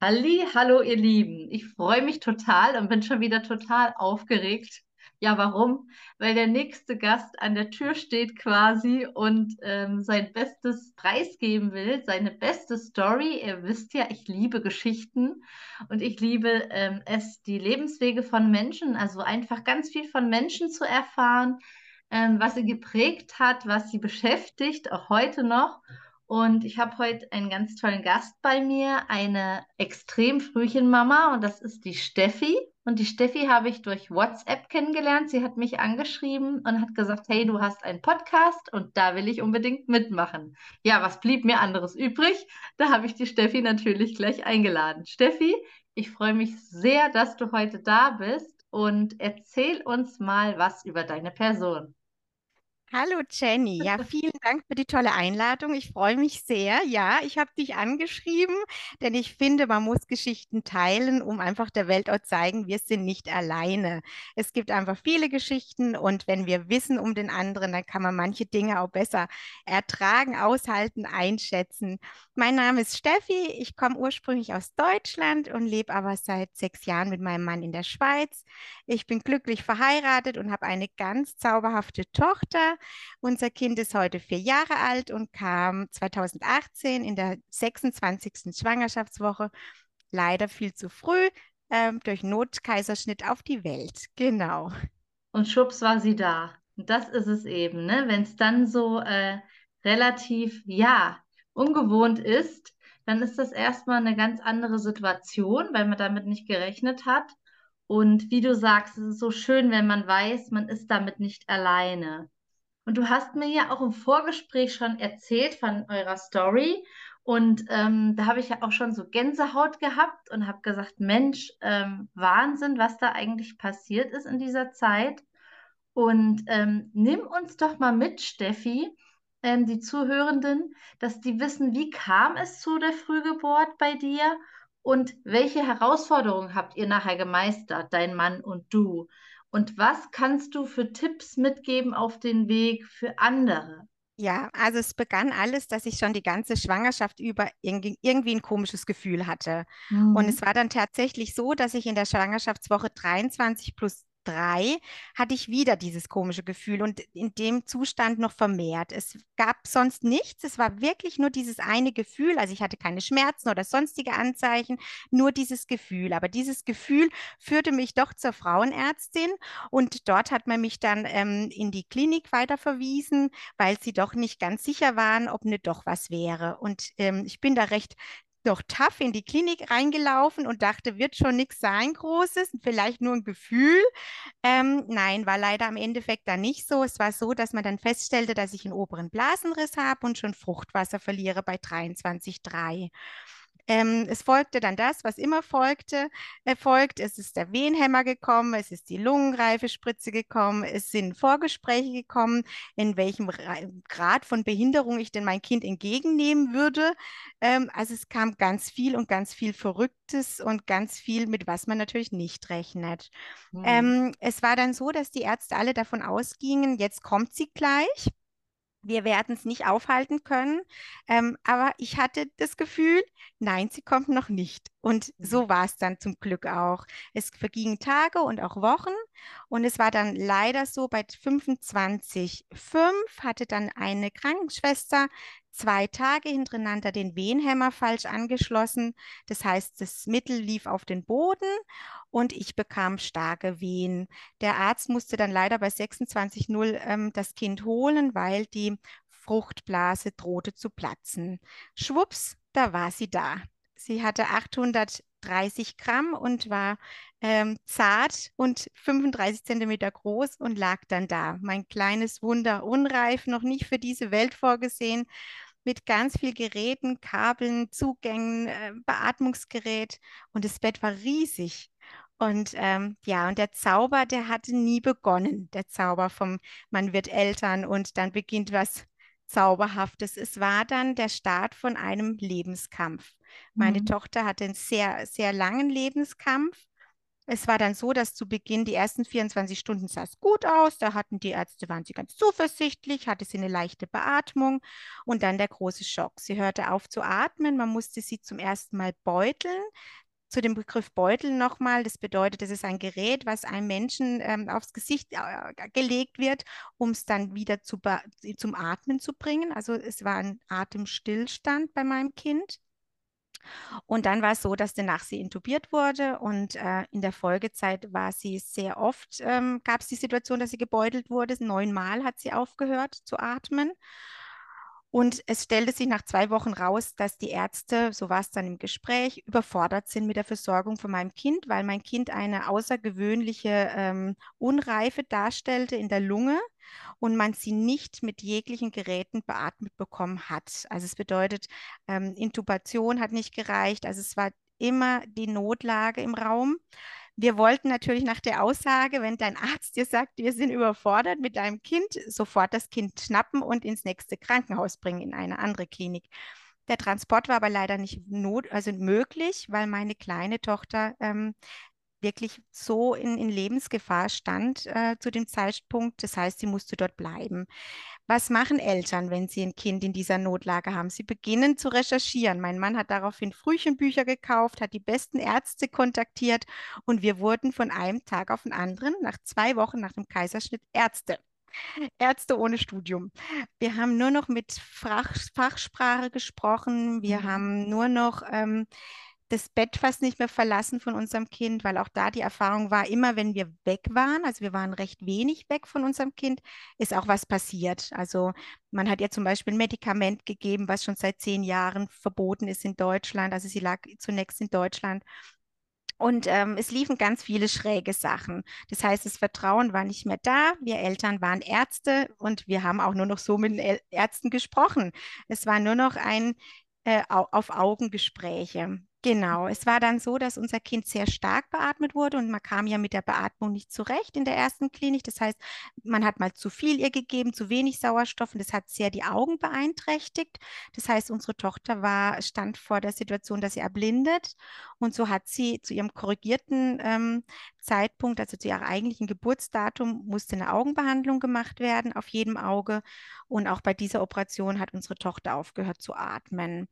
Halli, hallo ihr Lieben. Ich freue mich total und bin schon wieder total aufgeregt. Ja, warum? Weil der nächste Gast an der Tür steht quasi und ähm, sein Bestes preisgeben will, seine beste Story. Ihr wisst ja, ich liebe Geschichten und ich liebe ähm, es, die Lebenswege von Menschen, also einfach ganz viel von Menschen zu erfahren, ähm, was sie geprägt hat, was sie beschäftigt, auch heute noch. Und ich habe heute einen ganz tollen Gast bei mir, eine extrem Frühchenmama und das ist die Steffi. Und die Steffi habe ich durch WhatsApp kennengelernt. Sie hat mich angeschrieben und hat gesagt, hey, du hast einen Podcast und da will ich unbedingt mitmachen. Ja, was blieb mir anderes übrig? Da habe ich die Steffi natürlich gleich eingeladen. Steffi, ich freue mich sehr, dass du heute da bist und erzähl uns mal was über deine Person. Hallo Jenny, ja, vielen Dank für die tolle Einladung. Ich freue mich sehr. Ja, ich habe dich angeschrieben, denn ich finde, man muss Geschichten teilen, um einfach der Welt auch zeigen, wir sind nicht alleine. Es gibt einfach viele Geschichten und wenn wir wissen um den anderen, dann kann man manche Dinge auch besser ertragen, aushalten, einschätzen. Mein Name ist Steffi, ich komme ursprünglich aus Deutschland und lebe aber seit sechs Jahren mit meinem Mann in der Schweiz. Ich bin glücklich verheiratet und habe eine ganz zauberhafte Tochter. Unser Kind ist heute vier Jahre alt und kam 2018 in der 26. Schwangerschaftswoche leider viel zu früh ähm, durch Notkaiserschnitt auf die Welt. Genau. Und schubs war sie da. Und das ist es eben, ne? Wenn es dann so äh, relativ, ja, ungewohnt ist, dann ist das erstmal eine ganz andere Situation, weil man damit nicht gerechnet hat. Und wie du sagst, es ist so schön, wenn man weiß, man ist damit nicht alleine. Und du hast mir ja auch im Vorgespräch schon erzählt von eurer Story. Und ähm, da habe ich ja auch schon so Gänsehaut gehabt und habe gesagt, Mensch, ähm, Wahnsinn, was da eigentlich passiert ist in dieser Zeit. Und ähm, nimm uns doch mal mit, Steffi, ähm, die Zuhörenden, dass die wissen, wie kam es zu der Frühgeburt bei dir und welche Herausforderungen habt ihr nachher gemeistert, dein Mann und du? Und was kannst du für Tipps mitgeben auf den Weg für andere? Ja, also es begann alles, dass ich schon die ganze Schwangerschaft über irgendwie, ein komisches Gefühl hatte. Mhm. Und es war dann tatsächlich so, dass ich in der Schwangerschaftswoche 23 plus drei hatte ich wieder dieses komische Gefühl und in dem Zustand noch vermehrt. Es gab sonst nichts, es war wirklich nur dieses eine Gefühl, also ich hatte keine Schmerzen oder sonstige Anzeichen, nur dieses Gefühl. Aber dieses Gefühl führte mich doch zur Frauenärztin und dort hat man mich dann ähm, in die Klinik weiterverwiesen, weil sie doch nicht ganz sicher waren, ob nicht doch was wäre. Und ähm, ich bin da recht noch tough in die Klinik reingelaufen und dachte, wird schon nichts sein Großes, vielleicht nur ein Gefühl. Ähm, nein, war leider am Endeffekt dann nicht so. Es war so, dass man dann feststellte, dass ich einen oberen Blasenriss habe und schon Fruchtwasser verliere bei 23,3. Ähm, es folgte dann das, was immer folgte, äh, folgt. Es ist der Wehenhämmer gekommen, es ist die Lungenreifespritze gekommen, es sind Vorgespräche gekommen, in welchem Grad von Behinderung ich denn mein Kind entgegennehmen würde. Ähm, also es kam ganz viel und ganz viel Verrücktes und ganz viel, mit was man natürlich nicht rechnet. Mhm. Ähm, es war dann so, dass die Ärzte alle davon ausgingen, jetzt kommt sie gleich wir werden es nicht aufhalten können. Ähm, aber ich hatte das Gefühl, nein, sie kommt noch nicht. Und so mhm. war es dann zum Glück auch. Es vergingen Tage und auch Wochen. Und es war dann leider so, bei 25,5 hatte dann eine Krankenschwester zwei Tage hintereinander den Wehenhämmer falsch angeschlossen. Das heißt, das Mittel lief auf den Boden und ich bekam starke Wehen. Der Arzt musste dann leider bei 26,0 ähm, das Kind holen, weil die Fruchtblase drohte zu platzen. Schwupps, da war sie da. Sie hatte 830 Gramm und war ähm, zart und 35 Zentimeter groß und lag dann da. Mein kleines Wunder, unreif, noch nicht für diese Welt vorgesehen mit ganz viel Geräten, Kabeln, Zugängen, äh, Beatmungsgerät und das Bett war riesig. Und ähm, ja, und der Zauber, der hatte nie begonnen, der Zauber vom Man wird Eltern und dann beginnt was Zauberhaftes. Es war dann der Start von einem Lebenskampf. Meine mhm. Tochter hatte einen sehr, sehr langen Lebenskampf Es war dann so, dass zu Beginn die ersten 24 Stunden sah es gut aus. Da hatten die Ärzte, waren sie ganz zuversichtlich, hatte sie eine leichte Beatmung und dann der große Schock. Sie hörte auf zu atmen, man musste sie zum ersten Mal beuteln. Zu dem Begriff Beutel nochmal, das bedeutet, es ist ein Gerät, was einem Menschen ähm, aufs Gesicht äh, gelegt wird, um es dann wieder zu zum Atmen zu bringen. Also es war ein Atemstillstand bei meinem Kind. Und dann war es so, dass danach sie intubiert wurde und äh, in der Folgezeit war sie sehr oft, ähm, gab es die Situation, dass sie gebeutelt wurde. Neunmal hat sie aufgehört zu atmen. Und es stellte sich nach zwei Wochen raus, dass die Ärzte, so war es dann im Gespräch, überfordert sind mit der Versorgung von meinem Kind, weil mein Kind eine außergewöhnliche ähm, Unreife darstellte in der Lunge und man sie nicht mit jeglichen Geräten beatmet bekommen hat. Also es bedeutet, ähm, Intubation hat nicht gereicht. Also es war immer die Notlage im Raum. Wir wollten natürlich nach der Aussage, wenn dein Arzt dir sagt, wir sind überfordert mit deinem Kind, sofort das Kind schnappen und ins nächste Krankenhaus bringen, in eine andere Klinik. Der Transport war aber leider nicht not, also möglich, weil meine kleine Tochter ähm, wirklich so in, in Lebensgefahr stand äh, zu dem Zeitpunkt. Das heißt, sie musste dort bleiben. Was machen Eltern, wenn sie ein Kind in dieser Notlage haben? Sie beginnen zu recherchieren. Mein Mann hat daraufhin Frühchenbücher gekauft, hat die besten Ärzte kontaktiert und wir wurden von einem Tag auf den anderen, nach zwei Wochen nach dem Kaiserschnitt, Ärzte. Ärzte ohne Studium. Wir haben nur noch mit Fach, Fachsprache gesprochen. Wir mhm. haben nur noch ähm, das Bett fast nicht mehr verlassen von unserem Kind, weil auch da die Erfahrung war, immer wenn wir weg waren, also wir waren recht wenig weg von unserem Kind, ist auch was passiert. Also man hat ihr zum Beispiel ein Medikament gegeben, was schon seit zehn Jahren verboten ist in Deutschland. Also sie lag zunächst in Deutschland. Und ähm, es liefen ganz viele schräge Sachen. Das heißt, das Vertrauen war nicht mehr da. Wir Eltern waren Ärzte und wir haben auch nur noch so mit Ärzten gesprochen. Es war nur noch ein äh, auf Augengespräche. Genau, es war dann so, dass unser Kind sehr stark beatmet wurde und man kam ja mit der Beatmung nicht zurecht in der ersten Klinik. Das heißt, man hat mal zu viel ihr gegeben, zu wenig Sauerstoff und das hat sehr die Augen beeinträchtigt. Das heißt, unsere Tochter war, stand vor der Situation, dass sie erblindet und so hat sie zu ihrem korrigierten ähm, Zeitpunkt, also zu ihrem eigentlichen Geburtsdatum, musste eine Augenbehandlung gemacht werden auf jedem Auge und auch bei dieser Operation hat unsere Tochter aufgehört zu atmen.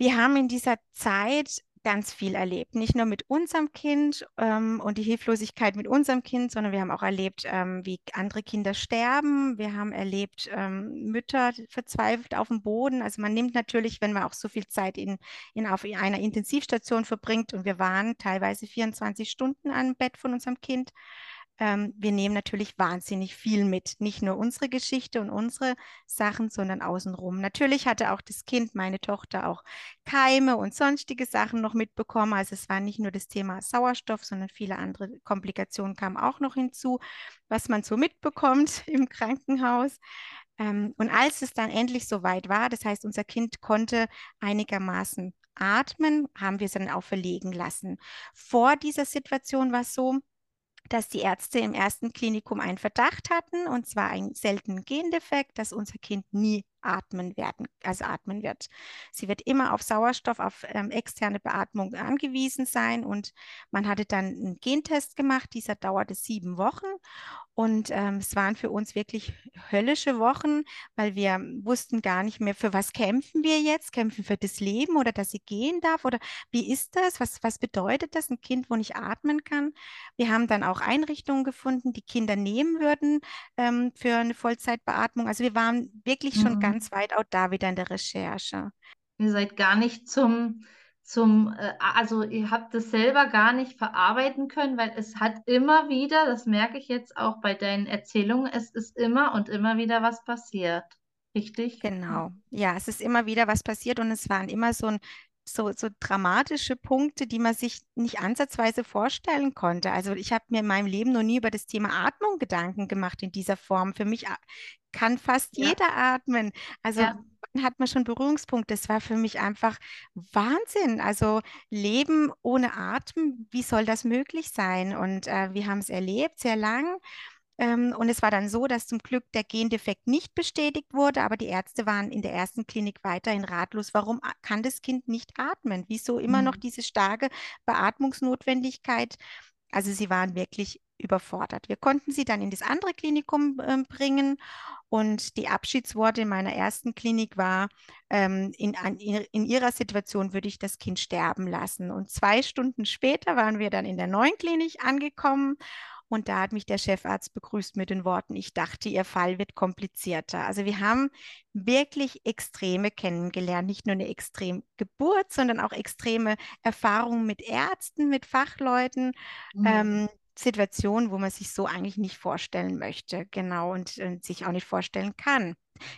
Wir haben in dieser Zeit ganz viel erlebt. Nicht nur mit unserem Kind ähm, und die Hilflosigkeit mit unserem Kind, sondern wir haben auch erlebt, ähm, wie andere Kinder sterben. Wir haben erlebt, ähm, Mütter verzweifelt auf dem Boden. Also man nimmt natürlich, wenn man auch so viel Zeit in, in, auf einer Intensivstation verbringt und wir waren teilweise 24 Stunden am Bett von unserem Kind, ähm, wir nehmen natürlich wahnsinnig viel mit. Nicht nur unsere Geschichte und unsere Sachen, sondern außenrum. Natürlich hatte auch das Kind, meine Tochter, auch Keime und sonstige Sachen noch mitbekommen. Also es war nicht nur das Thema Sauerstoff, sondern viele andere Komplikationen kamen auch noch hinzu, was man so mitbekommt im Krankenhaus. Ähm, und als es dann endlich soweit war, das heißt, unser Kind konnte einigermaßen atmen, haben wir es dann auch verlegen lassen. Vor dieser Situation war es so, dass die Ärzte im ersten Klinikum einen Verdacht hatten, und zwar einen seltenen Gendefekt, dass unser Kind nie atmen werden, also atmen wird. Sie wird immer auf Sauerstoff, auf ähm, externe Beatmung angewiesen sein und man hatte dann einen Gentest gemacht, dieser dauerte sieben Wochen und ähm, es waren für uns wirklich höllische Wochen, weil wir wussten gar nicht mehr, für was kämpfen wir jetzt? Kämpfen für das Leben oder dass sie gehen darf? Oder wie ist das? Was, was bedeutet das, ein Kind, wo nicht atmen kann? Wir haben dann auch Einrichtungen gefunden, die Kinder nehmen würden ähm, für eine Vollzeitbeatmung. Also wir waren wirklich schon mhm. ganz weit auch da wieder in der Recherche. Ihr seid gar nicht zum zum, äh, also ihr habt es selber gar nicht verarbeiten können, weil es hat immer wieder, das merke ich jetzt auch bei deinen Erzählungen, es ist immer und immer wieder was passiert. Richtig? Genau. Ja, es ist immer wieder was passiert und es waren immer so ein so, so dramatische Punkte, die man sich nicht ansatzweise vorstellen konnte. Also ich habe mir in meinem Leben noch nie über das Thema Atmung Gedanken gemacht in dieser Form. Für mich kann fast ja. jeder atmen. Also ja. hat man schon Berührungspunkte. Das war für mich einfach Wahnsinn. Also Leben ohne Atem, wie soll das möglich sein? Und äh, wir haben es erlebt, sehr lang. Ähm, und es war dann so, dass zum Glück der Gendefekt nicht bestätigt wurde, aber die Ärzte waren in der ersten Klinik weiterhin ratlos. Warum kann das Kind nicht atmen? Wieso immer noch Mhm. diese starke Beatmungsnotwendigkeit? Also sie waren wirklich überfordert. Wir konnten sie dann in das andere Klinikum äh, bringen und die Abschiedsworte in meiner ersten Klinik war, ähm, in, an, in ihrer Situation würde ich das Kind sterben lassen. Und zwei Stunden später waren wir dann in der neuen Klinik angekommen und da hat mich der Chefarzt begrüßt mit den Worten, ich dachte, Ihr Fall wird komplizierter. Also wir haben wirklich Extreme kennengelernt, nicht nur eine extreme Geburt, sondern auch extreme Erfahrungen mit Ärzten, mit Fachleuten. Mhm. Ähm, Situationen, wo man sich so eigentlich nicht vorstellen möchte, genau, und, und sich auch nicht vorstellen kann.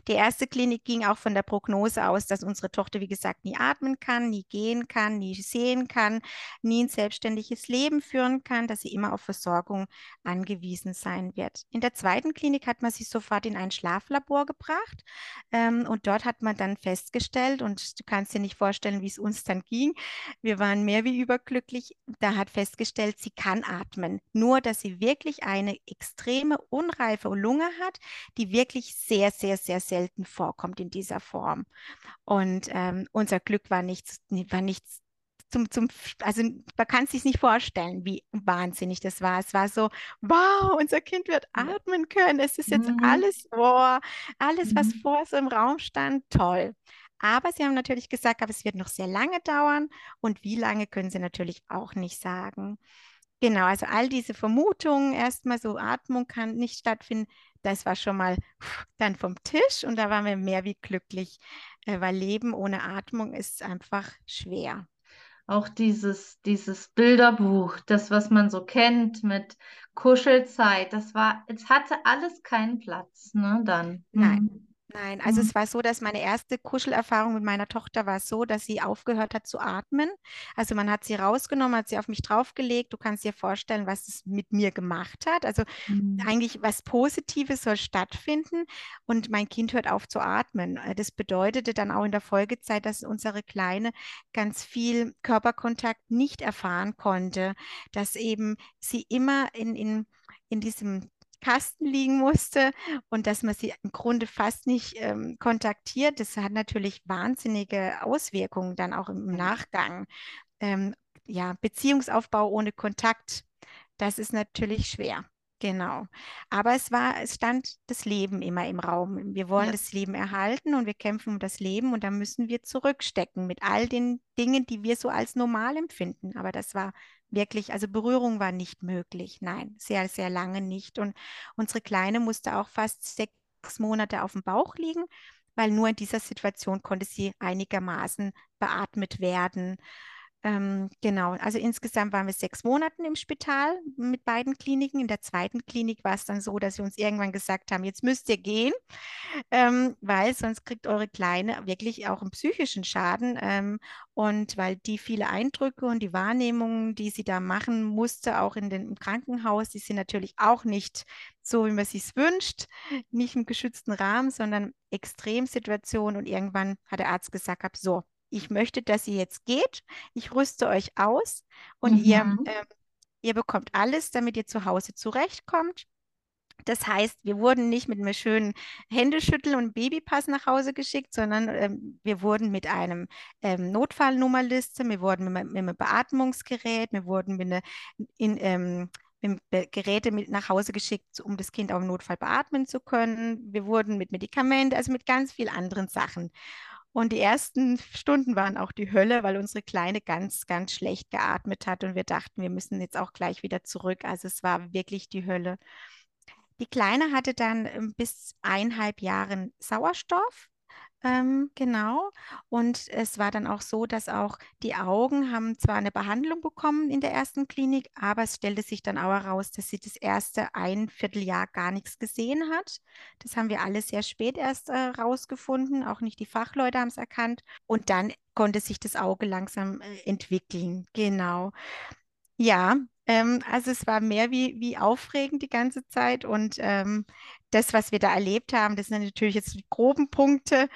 Die erste Klinik ging auch von der Prognose aus, dass unsere Tochter, wie gesagt, nie atmen kann, nie gehen kann, nie sehen kann, nie ein selbstständiges Leben führen kann, dass sie immer auf Versorgung angewiesen sein wird. In der zweiten Klinik hat man sie sofort in ein Schlaflabor gebracht ähm, und dort hat man dann festgestellt, und du kannst dir nicht vorstellen, wie es uns dann ging, wir waren mehr wie überglücklich, da hat festgestellt, sie kann atmen, nur dass sie wirklich eine extreme unreife Lunge hat, die wirklich sehr, sehr, sehr selten vorkommt in dieser Form. Und ähm, unser Glück war nichts, war nichts zum, zum, also man kann es sich nicht vorstellen, wie wahnsinnig das war. Es war so, wow, unser Kind wird atmen können. Es ist jetzt Mhm. alles, wow, alles, was Mhm. vor so im Raum stand, toll. Aber sie haben natürlich gesagt, aber es wird noch sehr lange dauern und wie lange können sie natürlich auch nicht sagen. Genau, also all diese Vermutungen, erstmal so Atmung kann nicht stattfinden, das war schon mal dann vom Tisch und da waren wir mehr wie glücklich, äh, weil Leben ohne Atmung ist einfach schwer. Auch dieses, dieses Bilderbuch, das, was man so kennt mit Kuschelzeit, das war, es hatte alles keinen Platz, ne, dann. Nein. Nein, also Mhm. es war so, dass meine erste Kuschelerfahrung mit meiner Tochter war so, dass sie aufgehört hat zu atmen. Also man hat sie rausgenommen, hat sie auf mich draufgelegt. Du kannst dir vorstellen, was es mit mir gemacht hat. Also Mhm. eigentlich was Positives soll stattfinden und mein Kind hört auf zu atmen. Äh, Das bedeutete dann auch in der Folgezeit, dass unsere Kleine ganz viel Körperkontakt nicht erfahren konnte, dass eben sie immer in, in, in diesem Kasten liegen musste und dass man sie im Grunde fast nicht ähm, kontaktiert. Das hat natürlich wahnsinnige Auswirkungen dann auch im Ja. Nachgang. Ähm, ja, Beziehungsaufbau ohne Kontakt, das ist natürlich schwer. Genau. Aber es war, es stand das Leben immer im Raum. Wir wollen Ja. das Leben erhalten und wir kämpfen um das Leben und da müssen wir zurückstecken mit all den Dingen, die wir so als normal empfinden. Aber das war wirklich, also Berührung war nicht möglich. Nein, sehr, sehr lange nicht. Und unsere Kleine musste auch fast sechs Monate auf dem Bauch liegen, weil nur in dieser Situation konnte sie einigermaßen beatmet werden. Ähm, genau, also insgesamt waren wir sechs Monate im Spital mit beiden Kliniken. In der zweiten Klinik war es dann so, dass sie uns irgendwann gesagt haben, jetzt müsst ihr gehen, ähm, weil sonst kriegt eure Kleine wirklich auch einen psychischen Schaden. Ähm, und weil die viele Eindrücke und die Wahrnehmungen, die sie da machen musste, auch in den, im Krankenhaus, die sind natürlich auch nicht so, wie man sich wünscht, nicht im geschützten Rahmen, sondern Extremsituationen. Und irgendwann hat der Arzt gesagt, hab, so, ich möchte, dass ihr jetzt geht. Ich rüste euch aus und ihr, Mhm. ähm, ihr bekommt alles, damit ihr zu Hause zurechtkommt. Das heißt, wir wurden nicht mit einem schönen Händeschütteln und Babypass nach Hause geschickt, sondern ähm, wir wurden mit einem ähm, Notfallnummerliste, wir wurden mit, mit einem Beatmungsgerät, wir wurden mit, eine, in, ähm, mit Geräte mit nach Hause geschickt, um das Kind auch im Notfall beatmen zu können. Wir wurden mit Medikamenten, also mit ganz vielen anderen Sachen. Und die ersten Stunden waren auch die Hölle, weil unsere Kleine ganz, ganz schlecht geatmet hat und wir dachten, wir müssen jetzt auch gleich wieder zurück. Also es war wirklich die Hölle. Die Kleine hatte dann ähm, bis eineinhalb Jahren Sauerstoff. Ähm, genau. Und es war dann auch so, dass auch die Augen haben zwar eine Behandlung bekommen in der ersten Klinik, aber es stellte sich dann auch heraus, dass sie das erste ein Vierteljahr gar nichts gesehen hat. Das haben wir alle sehr spät erst äh, rausgefunden. Auch nicht die Fachleute haben es erkannt. Und dann konnte sich das Auge langsam äh, entwickeln. Genau. Ja, ähm, also es war mehr wie, wie aufregend die ganze Zeit und ähm, das, was wir da erlebt haben, das sind natürlich jetzt die groben Punkte,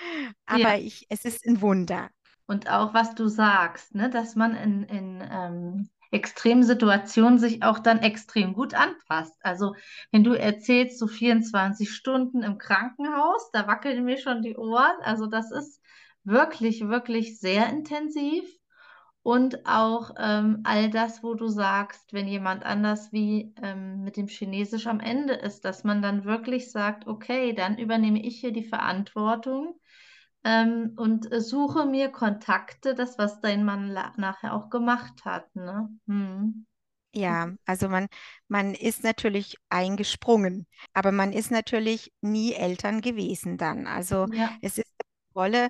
Ja. aber ich, es ist ein Wunder. Und auch was du sagst, ne, dass man in, in ähm, Extremsituationen sich auch dann extrem gut anpasst. Also wenn du erzählst, so 24 Stunden im Krankenhaus, da wackeln mir schon die Ohren. Also das ist wirklich, wirklich sehr intensiv. Und auch ähm, all das, wo du sagst, wenn jemand anders wie ähm, mit dem Chinesisch am Ende ist, dass man dann wirklich sagt, okay, dann übernehme ich hier die Verantwortung ähm, und äh, suche mir Kontakte, das, was dein Mann nachher auch gemacht hat, ne? Hm. Ja, also man, man ist natürlich eingesprungen, aber man ist natürlich nie Eltern gewesen dann. Also Ja. es ist eine Rolle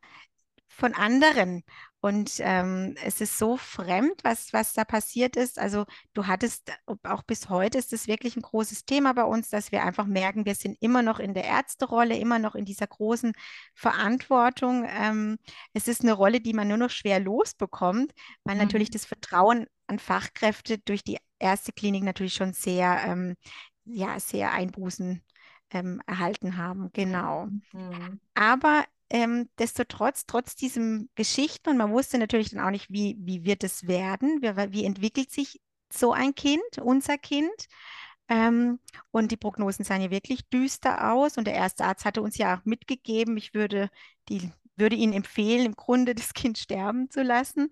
von anderen. Und ähm, es ist so fremd, was, was da passiert ist. Also du hattest, auch bis heute ist es wirklich ein großes Thema bei uns, dass wir einfach merken, wir sind immer noch in der Ärzterolle, immer noch in dieser großen Verantwortung. Ähm, es ist eine Rolle, die man nur noch schwer losbekommt, weil natürlich Mhm. das Vertrauen an Fachkräfte durch die erste Klinik natürlich schon sehr, ähm, ja, sehr Einbußen ähm, erhalten haben. Genau. Mhm. Aber ähm, destotrotz, trotz diesem Geschichten, und man wusste natürlich dann auch nicht, wie, wie wird es werden, wie, wie entwickelt sich so ein Kind, unser Kind. Ähm, und die Prognosen sahen ja wirklich düster aus. Und der erste Arzt hatte uns ja auch mitgegeben, ich würde, die, würde Ihnen empfehlen, im Grunde das Kind sterben zu lassen.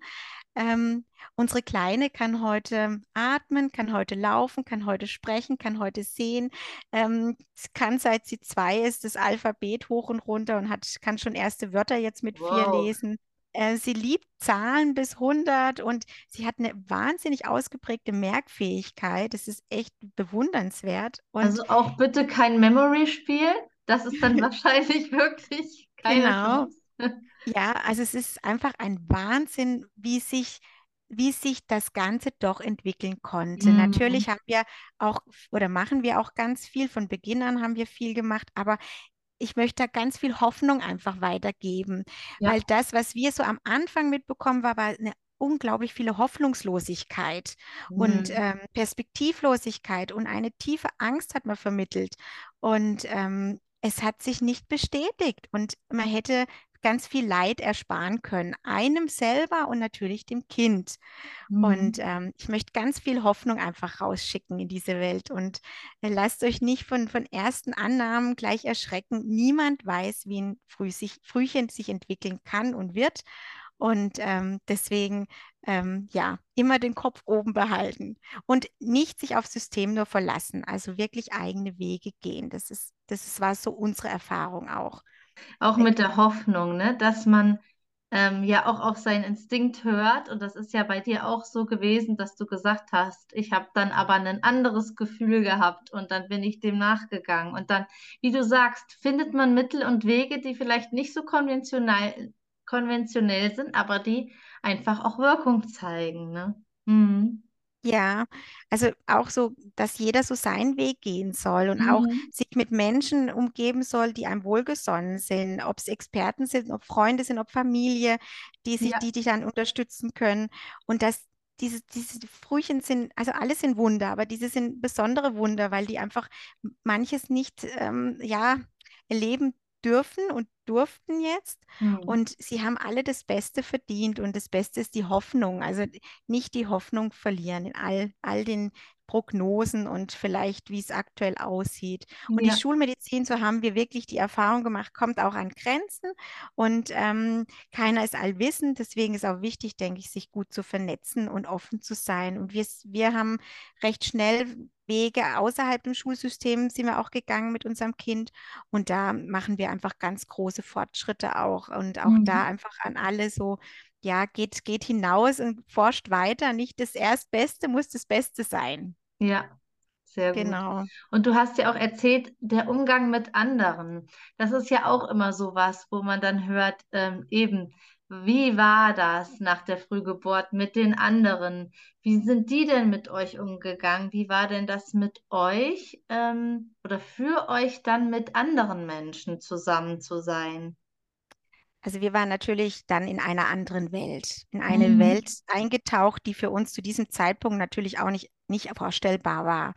Ähm, unsere Kleine kann heute atmen, kann heute laufen, kann heute sprechen, kann heute sehen, ähm, kann seit sie zwei ist das Alphabet hoch und runter und hat, kann schon erste Wörter jetzt mit vier Wow. lesen. Äh, sie liebt Zahlen bis hundert und sie hat eine wahnsinnig ausgeprägte Merkfähigkeit. Das ist echt bewundernswert. Und Also auch bitte kein Memory-Spiel. Das ist dann wahrscheinlich wirklich keine genau, Chance. Ja, also es ist einfach ein Wahnsinn, wie sich, wie sich das Ganze doch entwickeln konnte. Mhm. Natürlich haben wir auch oder machen wir auch ganz viel. Von Beginn an haben wir viel gemacht, aber ich möchte da ganz viel Hoffnung einfach weitergeben, weil Ja. das, was wir so am Anfang mitbekommen, war, war eine unglaublich viele Hoffnungslosigkeit und Mhm. ähm, Perspektivlosigkeit und eine tiefe Angst hat man vermittelt. Und ähm, es hat sich nicht bestätigt und man hätte ganz viel Leid ersparen können, einem selber und natürlich dem Kind. Und Mhm. ähm, ich möchte ganz viel Hoffnung einfach rausschicken in diese Welt. Und äh, lasst euch nicht von, von ersten Annahmen gleich erschrecken. Niemand weiß, wie ein Früh sich, Frühchen sich entwickeln kann und wird. Und ähm, deswegen, ähm, ja, immer den Kopf oben behalten und nicht sich aufs System nur verlassen. Also wirklich eigene Wege gehen. Das ist, das ist, war so unsere Erfahrung auch. Auch mit der Hoffnung, ne, dass man ähm, ja auch auf seinen Instinkt hört. Und das ist ja bei dir auch so gewesen, dass du gesagt hast, ich habe dann aber ein anderes Gefühl gehabt und dann bin ich dem nachgegangen. Und dann, wie du sagst, findet man Mittel und Wege, die vielleicht nicht so konventionell, konventionell sind, aber die einfach auch Wirkung zeigen, ne? Mhm. Ja, also auch so, dass jeder so seinen Weg gehen soll und auch Mhm. sich mit Menschen umgeben soll, die einem wohlgesonnen sind, ob es Experten sind, ob Freunde sind, ob Familie, die sich, Ja. die dich dann unterstützen können. Und dass diese, diese Frühchen sind, also alles sind Wunder, aber diese sind besondere Wunder, weil die einfach manches nicht, ähm, ja, erleben dürfen und durften jetzt. Mhm. Und sie haben alle das Beste verdient und das Beste ist die Hoffnung. Also nicht die Hoffnung verlieren in all, all den Prognosen und vielleicht, wie es aktuell aussieht. Und die Ja. Schulmedizin, so haben wir wirklich die Erfahrung gemacht, kommt auch an Grenzen und ähm, keiner ist allwissend. Deswegen ist auch wichtig, denke ich, sich gut zu vernetzen und offen zu sein. Und wir, wir haben recht schnell Wege außerhalb dem Schulsystem sind wir auch gegangen mit unserem Kind und da machen wir einfach ganz große Fortschritte auch und auch da Mhm. einfach an alle so ja, geht, geht hinaus und forscht weiter. Nicht das Erstbeste muss das Beste sein. Ja. Sehr gut. Genau. Und du hast ja auch erzählt, der Umgang mit anderen. Das ist ja auch immer so was, wo man dann hört, ähm, eben, wie war das nach der Frühgeburt mit den anderen? Wie sind die denn mit euch umgegangen? Wie war denn das mit euch, ähm, oder für euch dann mit anderen Menschen zusammen zu sein? Also wir waren natürlich dann in einer anderen Welt, in eine Mhm. Welt eingetaucht, die für uns zu diesem Zeitpunkt natürlich auch nicht, nicht vorstellbar war.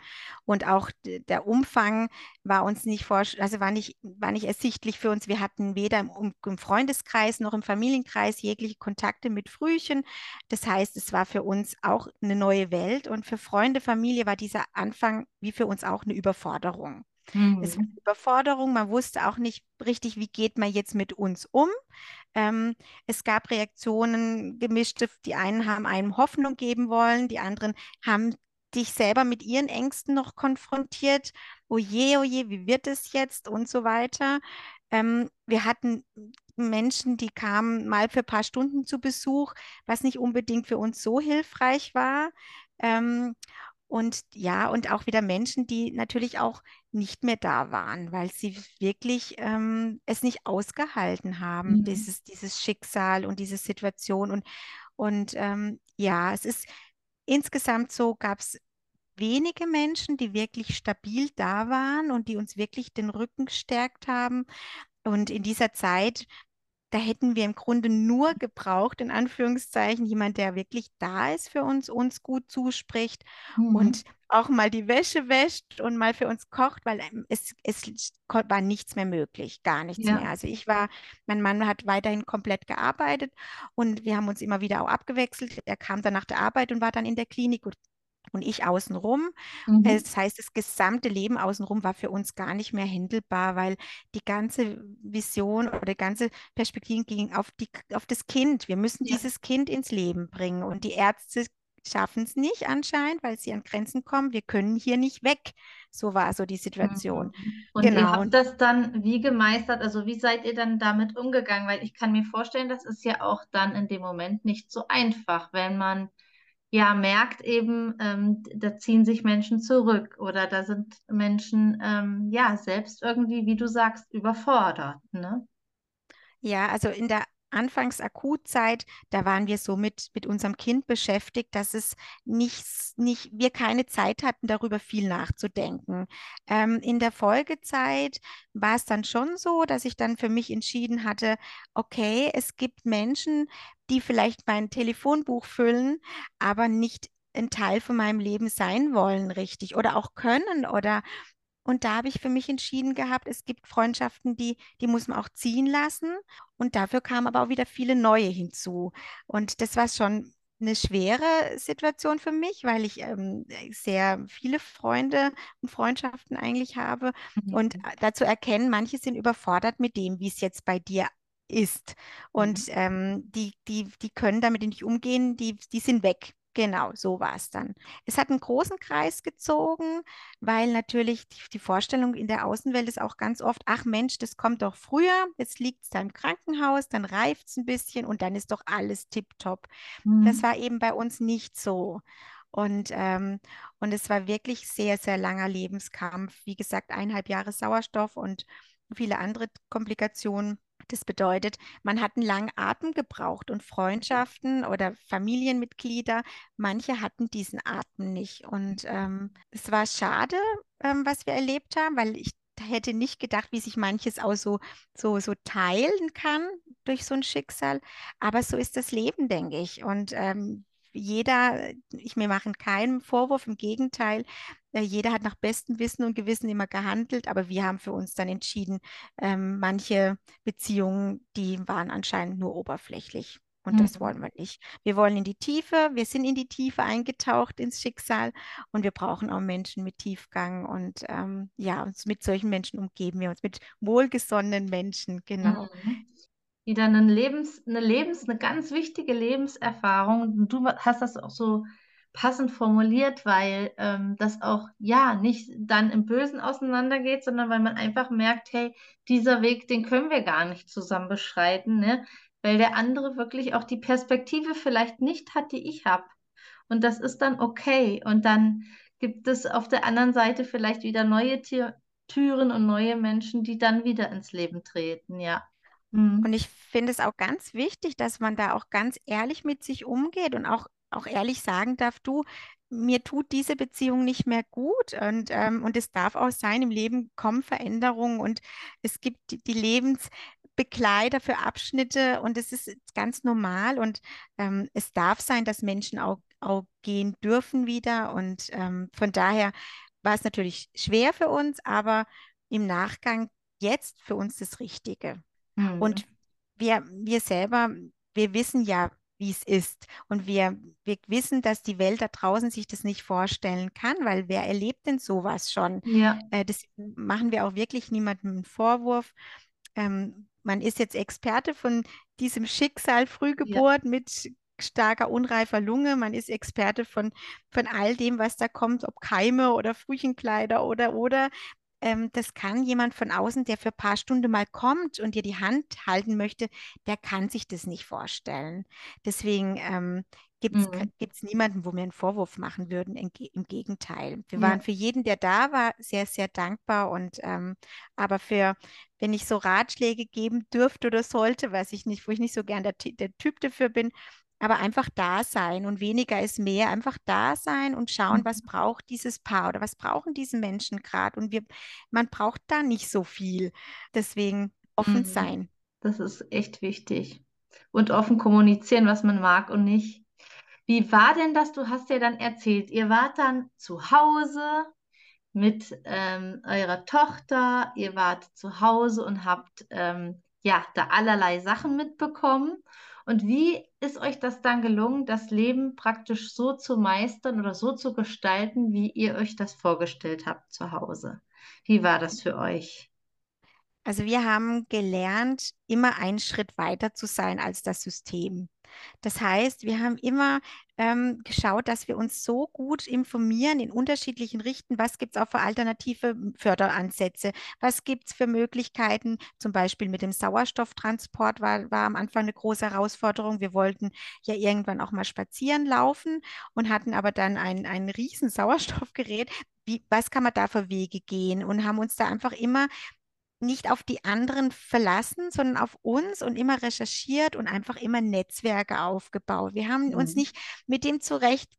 Und auch der Umfang war uns nicht vor, also war nicht, war nicht ersichtlich für uns. Wir hatten weder im, im Freundeskreis noch im Familienkreis jegliche Kontakte mit Frühchen. Das heißt, es war für uns auch eine neue Welt und für Freunde, Familie war dieser Anfang wie für uns auch eine Überforderung. Es war Mhm. eine Überforderung, man wusste auch nicht richtig, wie geht man jetzt mit uns um. Ähm, es gab Reaktionen, gemischte. Die einen haben einem Hoffnung geben wollen, die anderen haben dich selber mit ihren Ängsten noch konfrontiert. Oh je, oh wie wird es jetzt und so weiter. Ähm, wir hatten Menschen, die kamen mal für ein paar Stunden zu Besuch, was nicht unbedingt für uns so hilfreich war. Ähm, und ja, und auch wieder Menschen, die natürlich auch nicht mehr da waren, weil sie wirklich ähm, es nicht ausgehalten haben, Mhm. dieses, dieses Schicksal und diese Situation. Und, und ähm, ja, es ist insgesamt so, gab es wenige Menschen, die wirklich stabil da waren und die uns wirklich den Rücken gestärkt haben. Und in dieser Zeit da hätten wir im Grunde nur gebraucht, in Anführungszeichen, jemand, der wirklich da ist für uns, uns gut zuspricht und Mhm. auch mal die Wäsche wäscht und mal für uns kocht, weil ähm, es, es war nichts mehr möglich, gar nichts mehr. Ja. Also ich war, mein Mann hat weiterhin komplett gearbeitet und wir haben uns immer wieder auch abgewechselt. Er kam dann nach der Arbeit und war dann in der Klinik und ich außenrum. Mhm. Das heißt, das gesamte Leben außenrum war für uns gar nicht mehr händelbar, weil die ganze Vision oder die ganze Perspektive ging auf die, auf das Kind. Wir müssen Ja. dieses Kind ins Leben bringen. Und die Ärzte schaffen es nicht anscheinend, weil sie an Grenzen kommen. Wir können hier nicht weg. So war so die Situation. Mhm. Und ihr Genau. habt das dann wie gemeistert? Also wie seid ihr dann damit umgegangen? Weil ich kann mir vorstellen, das ist ja auch dann in dem Moment nicht so einfach, wenn man ja merkt eben, ähm, da ziehen sich Menschen zurück oder da sind Menschen ähm, ja selbst irgendwie, wie du sagst, überfordert, ne? Ja, also in der Anfangs-Akutzeit, da waren wir so mit, mit unserem Kind beschäftigt, dass es nicht, nicht, wir keine Zeit hatten, darüber viel nachzudenken. Ähm, in der Folgezeit war es dann schon so, dass ich dann für mich entschieden hatte, okay, es gibt Menschen, die vielleicht mein Telefonbuch füllen, aber nicht ein Teil von meinem Leben sein wollen, richtig, oder auch können oder und da habe ich für mich entschieden gehabt, es gibt Freundschaften, die, die muss man auch ziehen lassen. Und dafür kamen aber auch wieder viele neue hinzu. Und das war schon eine schwere Situation für mich, weil ich ähm, sehr viele Freunde und Freundschaften eigentlich habe. Und Mhm. dazu erkennen, manche sind überfordert mit dem, wie es jetzt bei dir ist. Und Mhm. ähm, die, die, die können damit nicht umgehen, die, die sind weg. Genau, so war es dann. Es hat einen großen Kreis gezogen weil natürlich die, die Vorstellung in der Außenwelt ist auch ganz oft, ach Mensch, das kommt doch früher, jetzt liegt es da im Krankenhaus, dann reift es ein bisschen und dann ist doch alles tipptopp. Das Mhm. war eben bei uns nicht so. Und, ähm, und es war wirklich sehr, sehr langer Lebenskampf. Wie gesagt, eineinhalb Jahre Sauerstoff und viele andere Komplikationen. Das bedeutet, man hat einen langen Atem gebraucht und Freundschaften oder Familienmitglieder, manche hatten diesen Atem nicht. Und ähm, es war schade, ähm, was wir erlebt haben, weil ich hätte nicht gedacht, wie sich manches auch so, so, so teilen kann durch so ein Schicksal. Aber so ist das Leben, denke ich. Und ähm, jeder, ich mir machen keinen Vorwurf, im Gegenteil, äh, jeder hat nach bestem Wissen und Gewissen immer gehandelt, aber wir haben für uns dann entschieden, ähm, manche Beziehungen, die waren anscheinend nur oberflächlich. Und das Mhm. wollen wir nicht. Wir wollen in die Tiefe, wir sind in die Tiefe eingetaucht ins Schicksal und wir brauchen auch Menschen mit Tiefgang. Und ähm, ja, uns mit solchen Menschen umgeben wir uns, mit wohlgesonnenen Menschen, genau. Mhm. Wieder eine Lebens, eine Lebens, eine ganz wichtige Lebenserfahrung. Du hast das auch so passend formuliert, weil ähm, das auch ja nicht dann im Bösen auseinandergeht, sondern weil man einfach merkt, hey, dieser Weg, den können wir gar nicht zusammen beschreiten, ne? Weil der andere wirklich auch die Perspektive vielleicht nicht hat, die ich habe. Und das ist dann okay. Und dann gibt es auf der anderen Seite vielleicht wieder neue Tür Türen und neue Menschen, die dann wieder ins Leben treten, ja. Und Mhm. ich finde es auch ganz wichtig, dass man da auch ganz ehrlich mit sich umgeht und auch, auch ehrlich sagen darf, du, mir tut diese Beziehung nicht mehr gut und, ähm, und es darf auch sein, im Leben kommen Veränderungen und es gibt die, die Lebensbegleiter für Abschnitte und es ist ganz normal und ähm, es darf sein, dass Menschen auch, auch gehen dürfen wieder und ähm, von daher war es natürlich schwer für uns, aber im Nachgang jetzt für uns das Richtige. Mhm. Und wir, wir selber, wir wissen ja, wie es ist. Und wir, wir wissen, dass die Welt da draußen sich das nicht vorstellen kann, weil wer erlebt denn sowas schon? Ja. Äh, das machen wir auch wirklich niemandem einen Vorwurf. Ähm, man ist jetzt Experte von diesem Schicksal Frühgeburt ja. mit starker unreifer Lunge. Man ist Experte von, von all dem, was da kommt, ob Keime oder Frühchenkleider oder oder ähm, das kann jemand von außen, der für ein paar Stunden mal kommt und dir die Hand halten möchte, der kann sich das nicht vorstellen. Deswegen ähm, gibt es mhm. niemanden, wo wir einen Vorwurf machen würden. Im, im Gegenteil. Wir ja. waren für jeden, der da war, sehr, sehr dankbar. Und ähm, aber für, wenn ich so Ratschläge geben dürfte oder sollte, weiß ich nicht, wo ich nicht so gern der, der Typ dafür bin, aber einfach da sein und weniger ist mehr. Einfach da sein und schauen, was mhm. braucht dieses Paar oder was brauchen diese Menschen gerade. Und wir, man braucht da nicht so viel. Deswegen offen mhm. sein. Das ist echt wichtig. Und offen kommunizieren, was man mag und nicht. Wie war denn das? Du hast ja dann erzählt, ihr wart dann zu Hause mit ähm, eurer Tochter, ihr wart zu Hause und habt ähm, ja da allerlei Sachen mitbekommen. Und wie ist euch das dann gelungen, das Leben praktisch so zu meistern oder so zu gestalten, wie ihr euch das vorgestellt habt zu Hause? Wie war das für euch? Also wir haben gelernt, immer einen Schritt weiter zu sein als das System. Das heißt, wir haben immer ähm, geschaut, dass wir uns so gut informieren in unterschiedlichen Richten. Was gibt es auch für alternative Förderansätze? Was gibt es für Möglichkeiten? Zum Beispiel mit dem Sauerstofftransport war, war am Anfang eine große Herausforderung. Wir wollten ja irgendwann auch mal spazieren laufen und hatten aber dann ein, ein riesen Sauerstoffgerät. Wie, was kann man da für Wege gehen? Und haben uns da einfach immer nicht auf die anderen verlassen, sondern auf uns und immer recherchiert und einfach immer Netzwerke aufgebaut. Wir haben mhm. uns nicht mit dem zurecht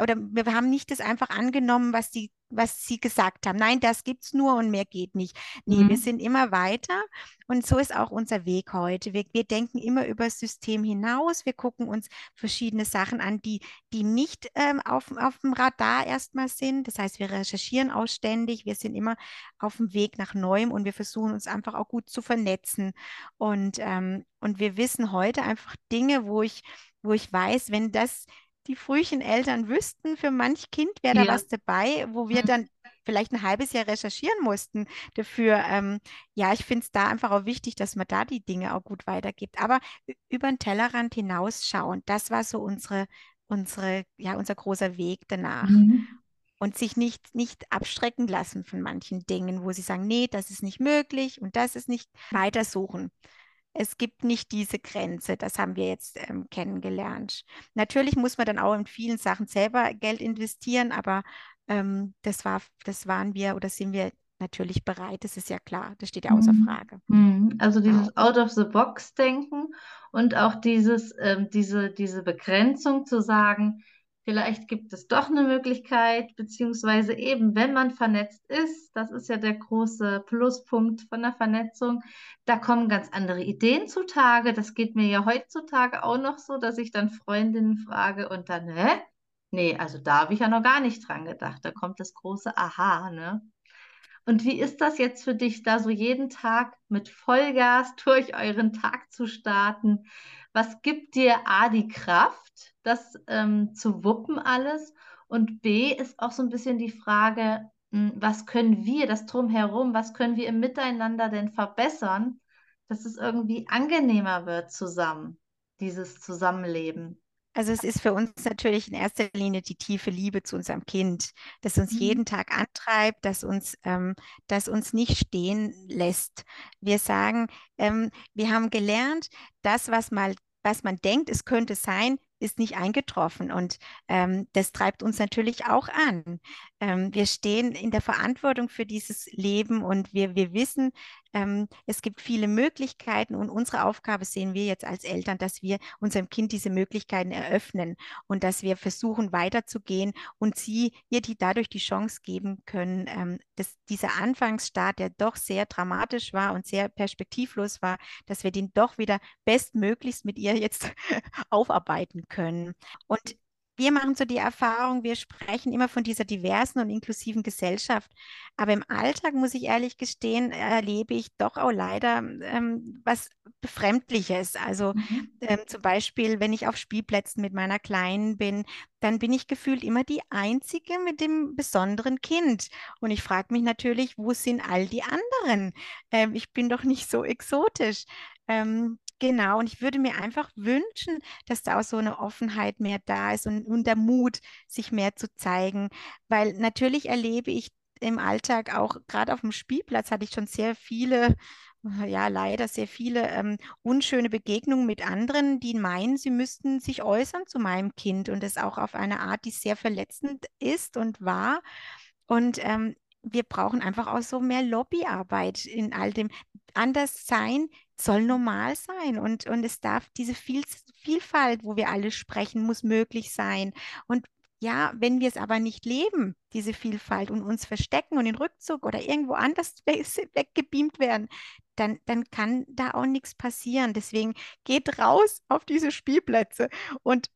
oder wir haben nicht das einfach angenommen, was die was sie gesagt haben. Nein, das gibt es nur und mehr geht nicht. Nee, mhm. wir sind immer weiter und so ist auch unser Weg heute. Wir, wir denken immer über das System hinaus. Wir gucken uns verschiedene Sachen an, die, die nicht ähm, auf, auf dem Radar erstmal sind. Das heißt, wir recherchieren ausständig. Wir sind immer auf dem Weg nach Neuem und wir versuchen uns einfach auch gut zu vernetzen. Und, ähm, und wir wissen heute einfach Dinge, wo ich, wo ich weiß, wenn das die frühen Eltern wüssten, für manch Kind wäre da ja. was dabei, wo wir mhm. dann vielleicht ein halbes Jahr recherchieren mussten dafür. Ähm, ja, ich finde es da einfach auch wichtig, dass man da die Dinge auch gut weitergibt. Aber über den Tellerrand hinausschauen, das war so unsere, unsere, ja, unser großer Weg danach. Mhm. Und sich nicht, nicht abstrecken lassen von manchen Dingen, wo sie sagen, nee, das ist nicht möglich und das ist nicht weitersuchen es gibt nicht diese Grenze. Das haben wir jetzt ähm, kennengelernt. Natürlich muss man dann auch in vielen Sachen selber Geld investieren, aber ähm, das war, das waren wir oder sind wir natürlich bereit. Das ist ja klar. Das steht ja außer mhm. Frage. Mhm. Also dieses Out-of-the-Box-Denken und auch dieses, ähm, diese, diese Begrenzung zu sagen, Vielleicht gibt es doch eine Möglichkeit, beziehungsweise eben, wenn man vernetzt ist, das ist ja der große Pluspunkt von der Vernetzung, da kommen ganz andere Ideen zutage. Das geht mir ja heutzutage auch noch so, dass ich dann Freundinnen frage und dann, hä? Nee, also da habe ich ja noch gar nicht dran gedacht. Da kommt das große Aha, ne? Und wie ist das jetzt für dich, da so jeden Tag mit Vollgas durch euren Tag zu starten? Was gibt dir A die Kraft, das ähm, zu wuppen alles? Und B ist auch so ein bisschen die Frage, hm, was können wir, das drumherum, was können wir im Miteinander denn verbessern, dass es irgendwie angenehmer wird zusammen, dieses Zusammenleben? Also es ist für uns natürlich in erster Linie die tiefe Liebe zu unserem Kind, das uns mhm. jeden Tag antreibt, das uns, ähm, das uns nicht stehen lässt. Wir sagen, ähm, wir haben gelernt, das, was mal, was man denkt, es könnte sein, ist nicht eingetroffen. Und ähm, das treibt uns natürlich auch an. Ähm, wir stehen in der Verantwortung für dieses Leben und wir, wir wissen, ähm, es gibt viele Möglichkeiten und unsere Aufgabe sehen wir jetzt als Eltern, dass wir unserem Kind diese Möglichkeiten eröffnen und dass wir versuchen weiterzugehen und sie ihr die dadurch die Chance geben können, ähm, dass dieser Anfangsstart, der doch sehr dramatisch war und sehr perspektivlos war, dass wir den doch wieder bestmöglichst mit ihr jetzt aufarbeiten können. Und wir machen so die Erfahrung, wir sprechen immer von dieser diversen und inklusiven Gesellschaft. Aber im Alltag, muss ich ehrlich gestehen, erlebe ich doch auch leider ähm, was Befremdliches. Also mhm. ähm, zum Beispiel, wenn ich auf Spielplätzen mit meiner Kleinen bin, dann bin ich gefühlt immer die Einzige mit dem besonderen Kind. Und ich frage mich natürlich, wo sind all die anderen? Ähm, ich bin doch nicht so exotisch. Ähm, Genau, und ich würde mir einfach wünschen, dass da auch so eine Offenheit mehr da ist und, und der Mut, sich mehr zu zeigen, weil natürlich erlebe ich im Alltag auch, gerade auf dem Spielplatz hatte ich schon sehr viele, ja leider sehr viele ähm, unschöne Begegnungen mit anderen, die meinen, sie müssten sich äußern zu meinem Kind und das auch auf eine Art, die sehr verletzend ist und war. Und ähm, wir brauchen einfach auch so mehr Lobbyarbeit in all dem. Anders sein soll normal sein und, und es darf diese Viel Vielfalt, wo wir alle sprechen, muss möglich sein. Und ja, wenn wir es aber nicht leben, diese Vielfalt und uns verstecken und in Rückzug oder irgendwo anders weggebeamt werden, dann, dann kann da auch nichts passieren. Deswegen geht raus auf diese Spielplätze und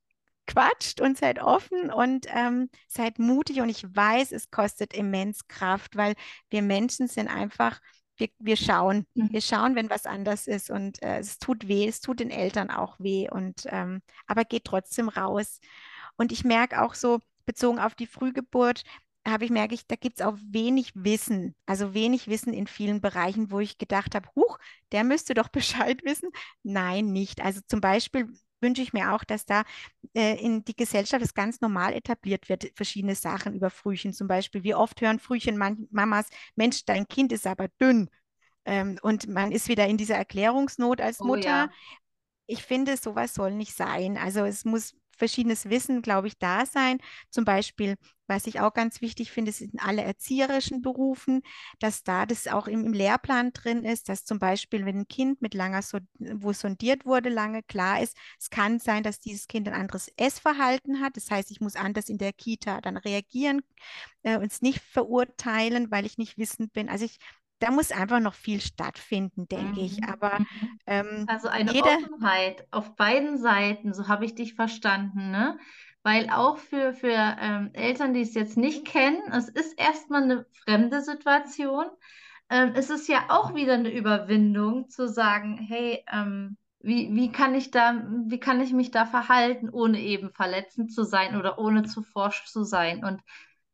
quatscht und seid offen und ähm, seid mutig. Und ich weiß, es kostet immens Kraft, weil wir Menschen sind einfach, wir, wir schauen, mhm. wir schauen, wenn was anders ist und äh, es tut weh, es tut den Eltern auch weh und ähm, aber geht trotzdem raus. Und ich merke auch so, bezogen auf die Frühgeburt, habe ich merke ich, da gibt es auch wenig Wissen, also wenig Wissen in vielen Bereichen, wo ich gedacht habe, huch, der müsste doch Bescheid wissen. Nein, nicht. Also zum Beispiel wünsche ich mir auch, dass da äh, in die Gesellschaft es ganz normal etabliert wird, verschiedene Sachen über Frühchen. Zum Beispiel, wie oft hören Frühchen Mamas, Mensch, dein Kind ist aber dünn. Ähm, und man ist wieder in dieser Erklärungsnot als oh, Mutter. Ja. Ich finde, sowas soll nicht sein. Also es muss verschiedenes Wissen, glaube ich, da sein. Zum Beispiel, was ich auch ganz wichtig finde, sind alle erzieherischen Berufen, dass da das auch im, im Lehrplan drin ist, dass zum Beispiel, wenn ein Kind mit langer, so, wo sondiert wurde, lange klar ist, es kann sein, dass dieses Kind ein anderes Essverhalten hat. Das heißt, ich muss anders in der Kita dann reagieren äh, und es nicht verurteilen, weil ich nicht wissend bin. Also ich da muss einfach noch viel stattfinden, denke ich. Mhm, Aber mhm. ähm, also eine jeder... Offenheit auf beiden Seiten, so habe ich dich verstanden, ne? Weil auch für, für ähm, Eltern, die es jetzt nicht kennen, es ist erstmal eine fremde Situation. Ähm, es ist ja auch wieder eine Überwindung zu sagen, hey, ähm, wie, wie kann ich da, wie kann ich mich da verhalten, ohne eben verletzend zu sein oder ohne zu forsch zu sein? Und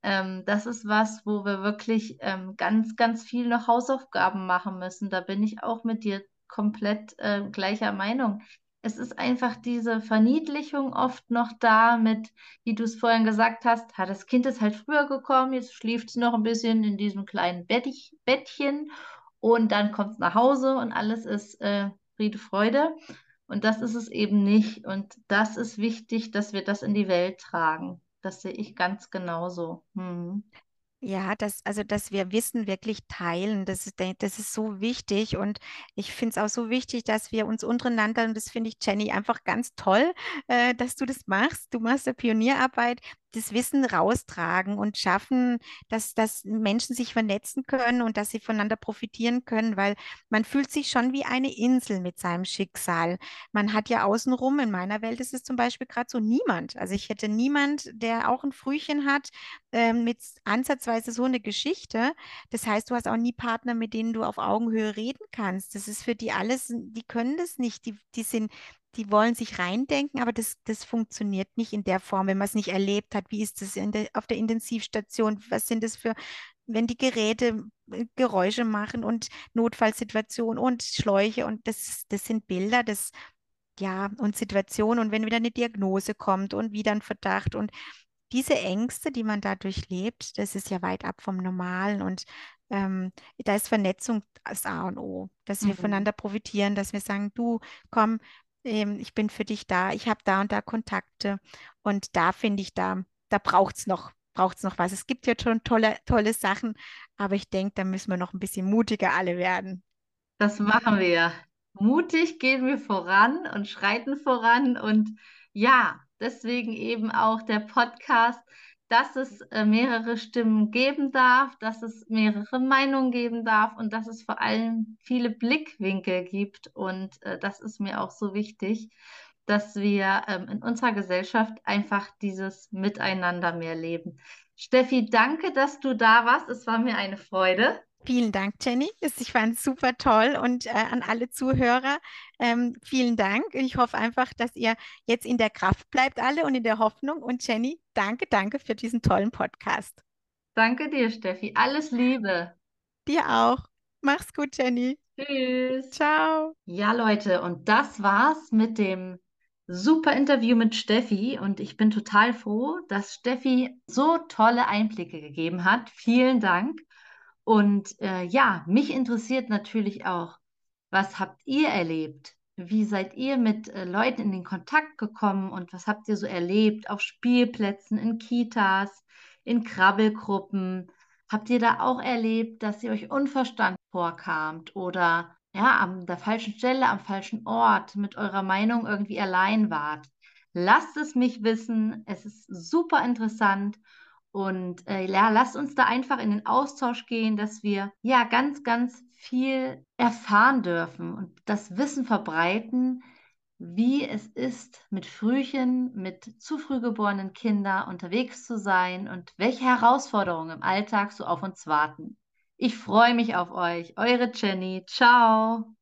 ähm, das ist was, wo wir wirklich ähm, ganz, ganz viel noch Hausaufgaben machen müssen. Da bin ich auch mit dir komplett äh, gleicher Meinung. Es ist einfach diese Verniedlichung oft noch da mit, wie du es vorhin gesagt hast, ha, das Kind ist halt früher gekommen, jetzt schläft es noch ein bisschen in diesem kleinen Bettich, Bettchen und dann kommt es nach Hause und alles ist äh, Friede, Freude. Und das ist es eben nicht. Und das ist wichtig, dass wir das in die Welt tragen. Das sehe ich ganz genauso. Hm. Ja, das, also dass wir Wissen wirklich teilen, das ist, das ist so wichtig und ich finde es auch so wichtig, dass wir uns untereinander, und das finde ich, Jenny, einfach ganz toll, äh, dass du das machst. Du machst ja Pionierarbeit, das Wissen raustragen und schaffen, dass, dass Menschen sich vernetzen können und dass sie voneinander profitieren können, weil man fühlt sich schon wie eine Insel mit seinem Schicksal. Man hat ja außenrum, in meiner Welt ist es zum Beispiel gerade so niemand. Also ich hätte niemand, der auch ein Frühchen hat, äh, mit ansatzweise so eine Geschichte. Das heißt, du hast auch nie Partner, mit denen du auf Augenhöhe reden kannst. Das ist für die alles, die können das nicht. Die, die sind die wollen sich reindenken, aber das, das funktioniert nicht in der Form, wenn man es nicht erlebt hat. Wie ist es der, auf der Intensivstation? Was sind das für, wenn die Geräte äh, Geräusche machen und Notfallsituationen und Schläuche und das, das sind Bilder, das, ja, und Situationen und wenn wieder eine Diagnose kommt und wieder ein Verdacht und diese Ängste, die man dadurch lebt, das ist ja weit ab vom Normalen und ähm, da ist Vernetzung das A und O, dass wir mhm. voneinander profitieren, dass wir sagen, du, komm, ähm, ich bin für dich da, ich habe da und da Kontakte und da finde ich, da, da braucht es noch, braucht's noch was. Es gibt ja schon tolle, tolle Sachen, aber ich denke, da müssen wir noch ein bisschen mutiger alle werden. Das machen wir. Mutig gehen wir voran und schreiten voran. Und ja, deswegen eben auch der Podcast, dass es äh, mehrere Stimmen geben darf, dass es mehrere Meinungen geben darf und dass es vor allem viele Blickwinkel gibt. Und äh, das ist mir auch so wichtig, dass wir ähm, in unserer Gesellschaft einfach dieses Miteinander mehr leben. Steffi, danke, dass du da warst. Es war mir eine Freude. Vielen Dank, Jenny. Ich fand es super toll und äh, an alle Zuhörer ähm, vielen Dank. Ich hoffe einfach, dass ihr jetzt in der Kraft bleibt alle und in der Hoffnung. Und Jenny, danke, danke für diesen tollen Podcast. Danke dir, Steffi. Alles Liebe. Dir auch. Mach's gut, Jenny. Tschüss. Ciao. Ja, Leute, und das war's mit dem super Interview mit Steffi. Und ich bin total froh, dass Steffi so tolle Einblicke gegeben hat. Vielen Dank. Und äh, ja, mich interessiert natürlich auch, was habt ihr erlebt? Wie seid ihr mit äh, Leuten in den Kontakt gekommen und was habt ihr so erlebt auf Spielplätzen, in Kitas, in Krabbelgruppen? Habt ihr da auch erlebt, dass ihr euch unverstanden vorkamt oder ja, an der falschen Stelle, am falschen Ort mit eurer Meinung irgendwie allein wart? Lasst es mich wissen. Es ist super interessant und äh, ja, lasst uns da einfach in den Austausch gehen, dass wir ja ganz, ganz viel erfahren dürfen und das Wissen verbreiten, wie es ist, mit Frühchen, mit zu früh geborenen Kindern unterwegs zu sein und welche Herausforderungen im Alltag so auf uns warten. Ich freue mich auf euch, eure Jenny. Ciao.